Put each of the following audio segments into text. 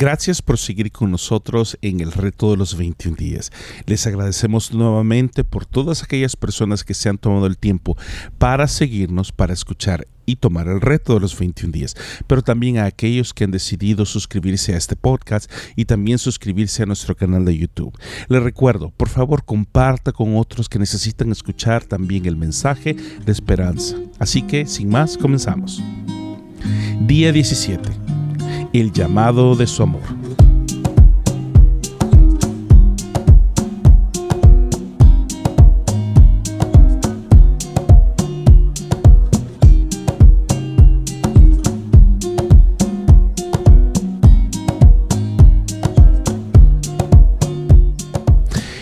Gracias por seguir con nosotros en el reto de los 21 días. Les agradecemos nuevamente por todas aquellas personas que se han tomado el tiempo para seguirnos, para escuchar y tomar el reto de los 21 días, pero también a aquellos que han decidido suscribirse a este podcast y también suscribirse a nuestro canal de YouTube. Les recuerdo, por favor, comparta con otros que necesitan escuchar también el mensaje de esperanza. Así que, sin más, comenzamos. Día 17. El llamado de su amor.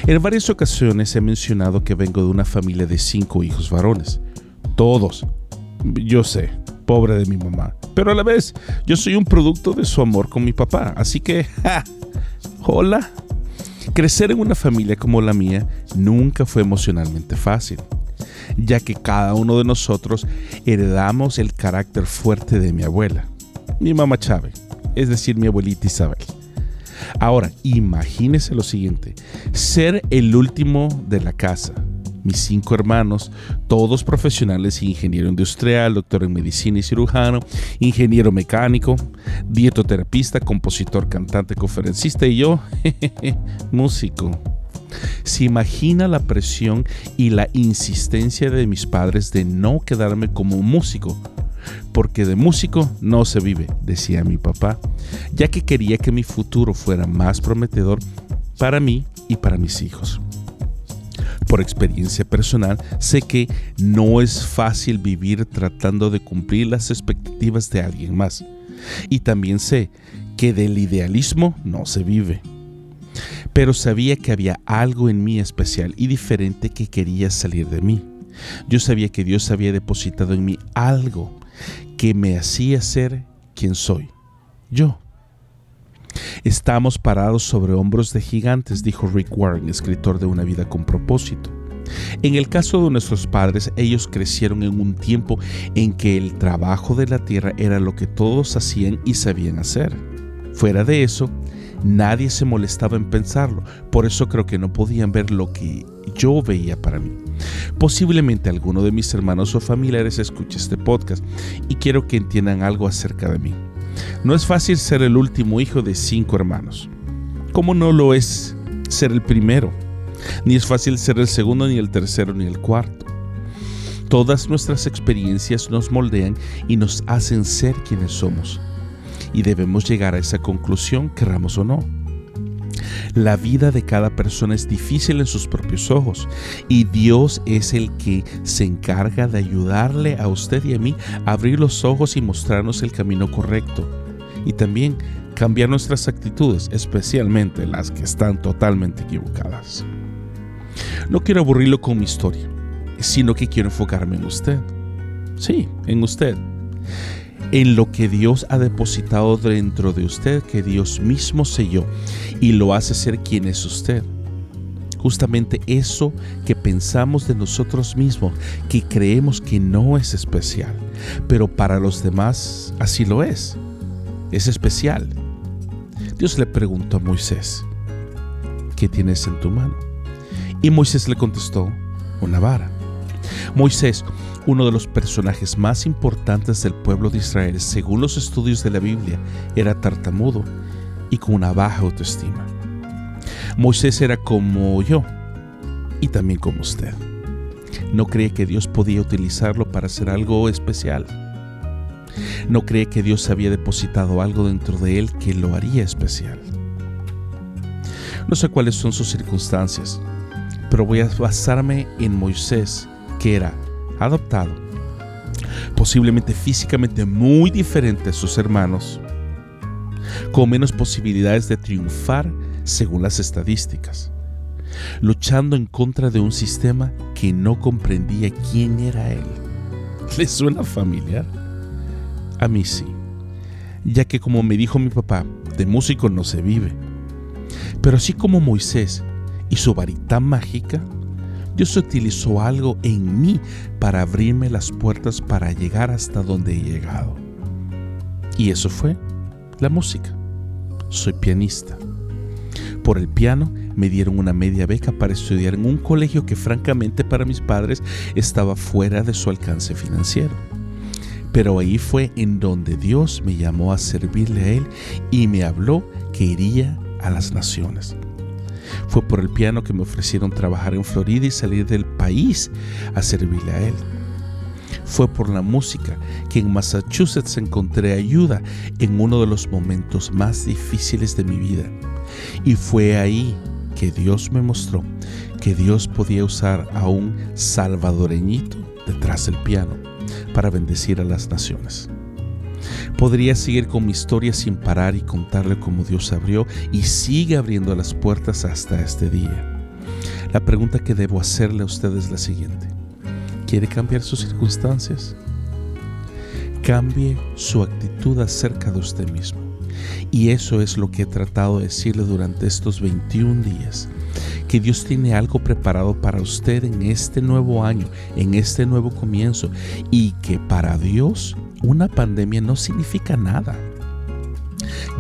En varias ocasiones he mencionado que vengo de una familia de cinco hijos varones. Todos. Yo sé, pobre de mi mamá. Pero a la vez, yo soy un producto de su amor con mi papá. Así que, ¡ja! Hola. Crecer en una familia como la mía nunca fue emocionalmente fácil, ya que cada uno de nosotros heredamos el carácter fuerte de mi abuela, mi mamá Chávez, es decir, mi abuelita Isabel. Ahora, imagínese lo siguiente, ser el último de la casa. Mis cinco hermanos, todos profesionales, ingeniero industrial, doctor en medicina y cirujano, ingeniero mecánico, dietoterapista, compositor, cantante, conferencista y yo, músico. Se imagina la presión y la insistencia de mis padres de no quedarme como músico, porque de músico no se vive, decía mi papá, ya que quería que mi futuro fuera más prometedor para mí y para mis hijos. Por experiencia personal, sé que no es fácil vivir tratando de cumplir las expectativas de alguien más. Y también sé que del idealismo no se vive. Pero sabía que había algo en mí especial y diferente que quería salir de mí. Yo sabía que Dios había depositado en mí algo que me hacía ser quien soy, yo. Estamos parados sobre hombros de gigantes, dijo Rick Warren, escritor de Una vida con propósito. En el caso de nuestros padres, ellos crecieron en un tiempo en que el trabajo de la tierra era lo que todos hacían y sabían hacer. Fuera de eso, nadie se molestaba en pensarlo, por eso creo que no podían ver lo que yo veía para mí. Posiblemente alguno de mis hermanos o familiares escuche este podcast y quiero que entiendan algo acerca de mí. No es fácil ser el último hijo de cinco hermanos. ¿Cómo no lo es ser el primero? Ni es fácil ser el segundo, ni el tercero, ni el cuarto. Todas nuestras experiencias nos moldean y nos hacen ser quienes somos. Y debemos llegar a esa conclusión, querramos o no. La vida de cada persona es difícil en sus propios ojos y Dios es el que se encarga de ayudarle a usted y a mí a abrir los ojos y mostrarnos el camino correcto. Y también cambiar nuestras actitudes, especialmente las que están totalmente equivocadas. No quiero aburrirlo con mi historia, sino que quiero enfocarme en usted. Sí, en usted en lo que Dios ha depositado dentro de usted, que Dios mismo selló y lo hace ser quien es usted. Justamente eso que pensamos de nosotros mismos, que creemos que no es especial, pero para los demás así lo es. Es especial. Dios le preguntó a Moisés, ¿qué tienes en tu mano? Y Moisés le contestó, una vara. Moisés, uno de los personajes más importantes del pueblo de Israel, según los estudios de la Biblia, era tartamudo y con una baja autoestima. Moisés era como yo y también como usted. No cree que Dios podía utilizarlo para hacer algo especial. No cree que Dios había depositado algo dentro de él que lo haría especial. No sé cuáles son sus circunstancias, pero voy a basarme en Moisés, que era adoptado, posiblemente físicamente muy diferente a sus hermanos, con menos posibilidades de triunfar según las estadísticas, luchando en contra de un sistema que no comprendía quién era él. ¿Le suena familiar? A mí sí, ya que como me dijo mi papá, de músico no se vive. Pero así como Moisés y su varita mágica, Dios utilizó algo en mí para abrirme las puertas para llegar hasta donde he llegado. Y eso fue la música. soy pianista. Por el piano me dieron una media beca para estudiar en un colegio que francamente para mis padres estaba fuera de su alcance financiero. Pero ahí fue en donde Dios me llamó a servirle a Él y me habló que iría a las naciones. Fue por el piano que me ofrecieron trabajar en Florida y salir del país a servirle a Él. Fue por la música que en Massachusetts encontré ayuda en uno de los momentos más difíciles de mi vida. Y fue ahí que Dios me mostró que Dios podía usar a un salvadoreñito detrás del piano para bendecir a las naciones. Podría seguir con mi historia sin parar y contarle cómo Dios abrió y sigue abriendo las puertas hasta este día. La pregunta que debo hacerle a usted es la siguiente. ¿Quiere cambiar sus circunstancias? Cambie su actitud acerca de usted mismo. Y eso es lo que he tratado de decirle durante estos 21 días. Que Dios tiene algo preparado para usted en este nuevo año, en este nuevo comienzo. Y que para Dios una pandemia no significa nada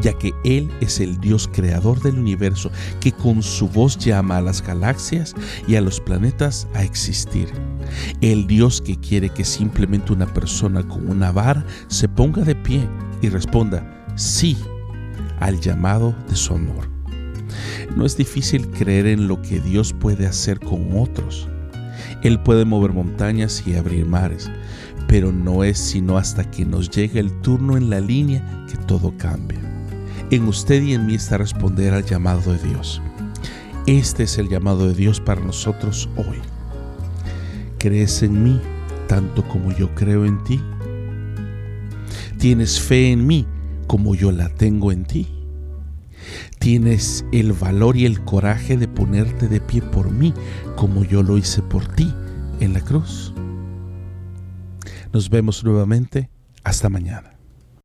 ya que Él es el Dios creador del universo que con su voz llama a las galaxias y a los planetas a existir. El Dios que quiere que simplemente una persona con una vara se ponga de pie y responda sí al llamado de su amor. No es difícil creer en lo que Dios puede hacer con otros. Él puede mover montañas y abrir mares, pero no es sino hasta que nos llegue el turno en la línea que todo cambia. En usted y en mí está responder al llamado de Dios. Este es el llamado de Dios para nosotros hoy. ¿Crees en mí tanto como yo creo en ti? ¿Tienes fe en mí como yo la tengo en ti? ¿Tienes el valor y el coraje de ponerte de pie por mí como yo lo hice por ti en la cruz? Nos vemos nuevamente. Hasta mañana.